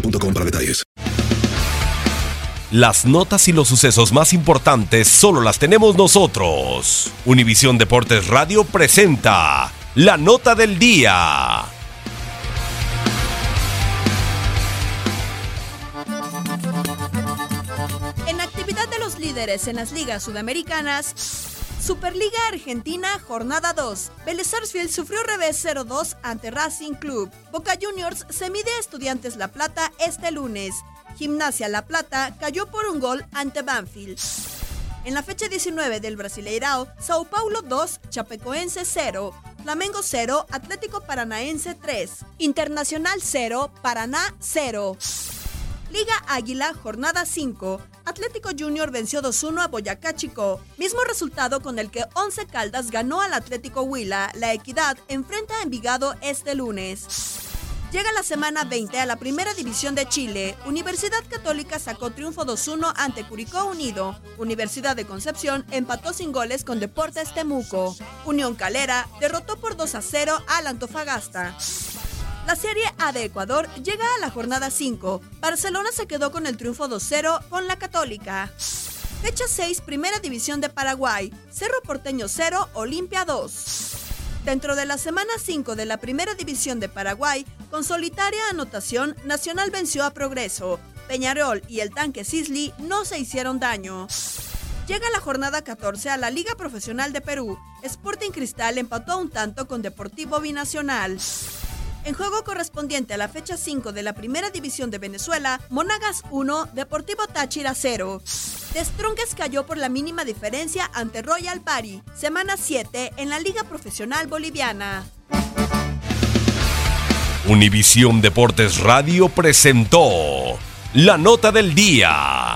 boostmobile.com para detalles. Las notas y los sucesos más importantes solo las tenemos nosotros. Univisión Deportes Radio presenta la nota del día. En actividad de los líderes en las ligas sudamericanas, Superliga Argentina, jornada 2. Vélez Sarsfield sufrió revés 0-2 ante Racing Club. Boca Juniors se mide a Estudiantes La Plata este lunes. Gimnasia La Plata cayó por un gol ante Banfield. En la fecha 19 del Brasileirao, Sao Paulo 2, Chapecoense 0, Flamengo 0, Atlético Paranaense 3, Internacional 0, Paraná 0. Liga Águila, jornada 5. Atlético Junior venció 2-1 a Boyacá Chico. Mismo resultado con el que Once Caldas ganó al Atlético Huila. La Equidad enfrenta a Envigado este lunes. Llega la semana 20 a la Primera División de Chile. Universidad Católica sacó triunfo 2-1 ante Curicó Unido. Universidad de Concepción empató sin goles con Deportes Temuco. Unión Calera derrotó por 2-0 al Antofagasta. La Serie A de Ecuador llega a la jornada 5. Barcelona se quedó con el triunfo 2-0 con la Católica. Fecha 6, Primera División de Paraguay. Cerro Porteño 0, Olimpia 2. Dentro de la semana 5 de la Primera División de Paraguay, con solitaria anotación, Nacional venció a Progreso. Peñarol y el tanque Sisley no se hicieron daño. Llega la jornada 14 a la Liga Profesional de Perú. Sporting Cristal empató un tanto con Deportivo Binacional. En juego correspondiente a la fecha 5 de la Primera División de Venezuela, Monagas 1, Deportivo Táchira 0. Destrunques cayó por la mínima diferencia ante Royal Party. Semana 7 en la Liga Profesional Boliviana. Univisión Deportes Radio presentó la nota del día.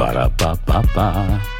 Ba-da-ba-ba-ba.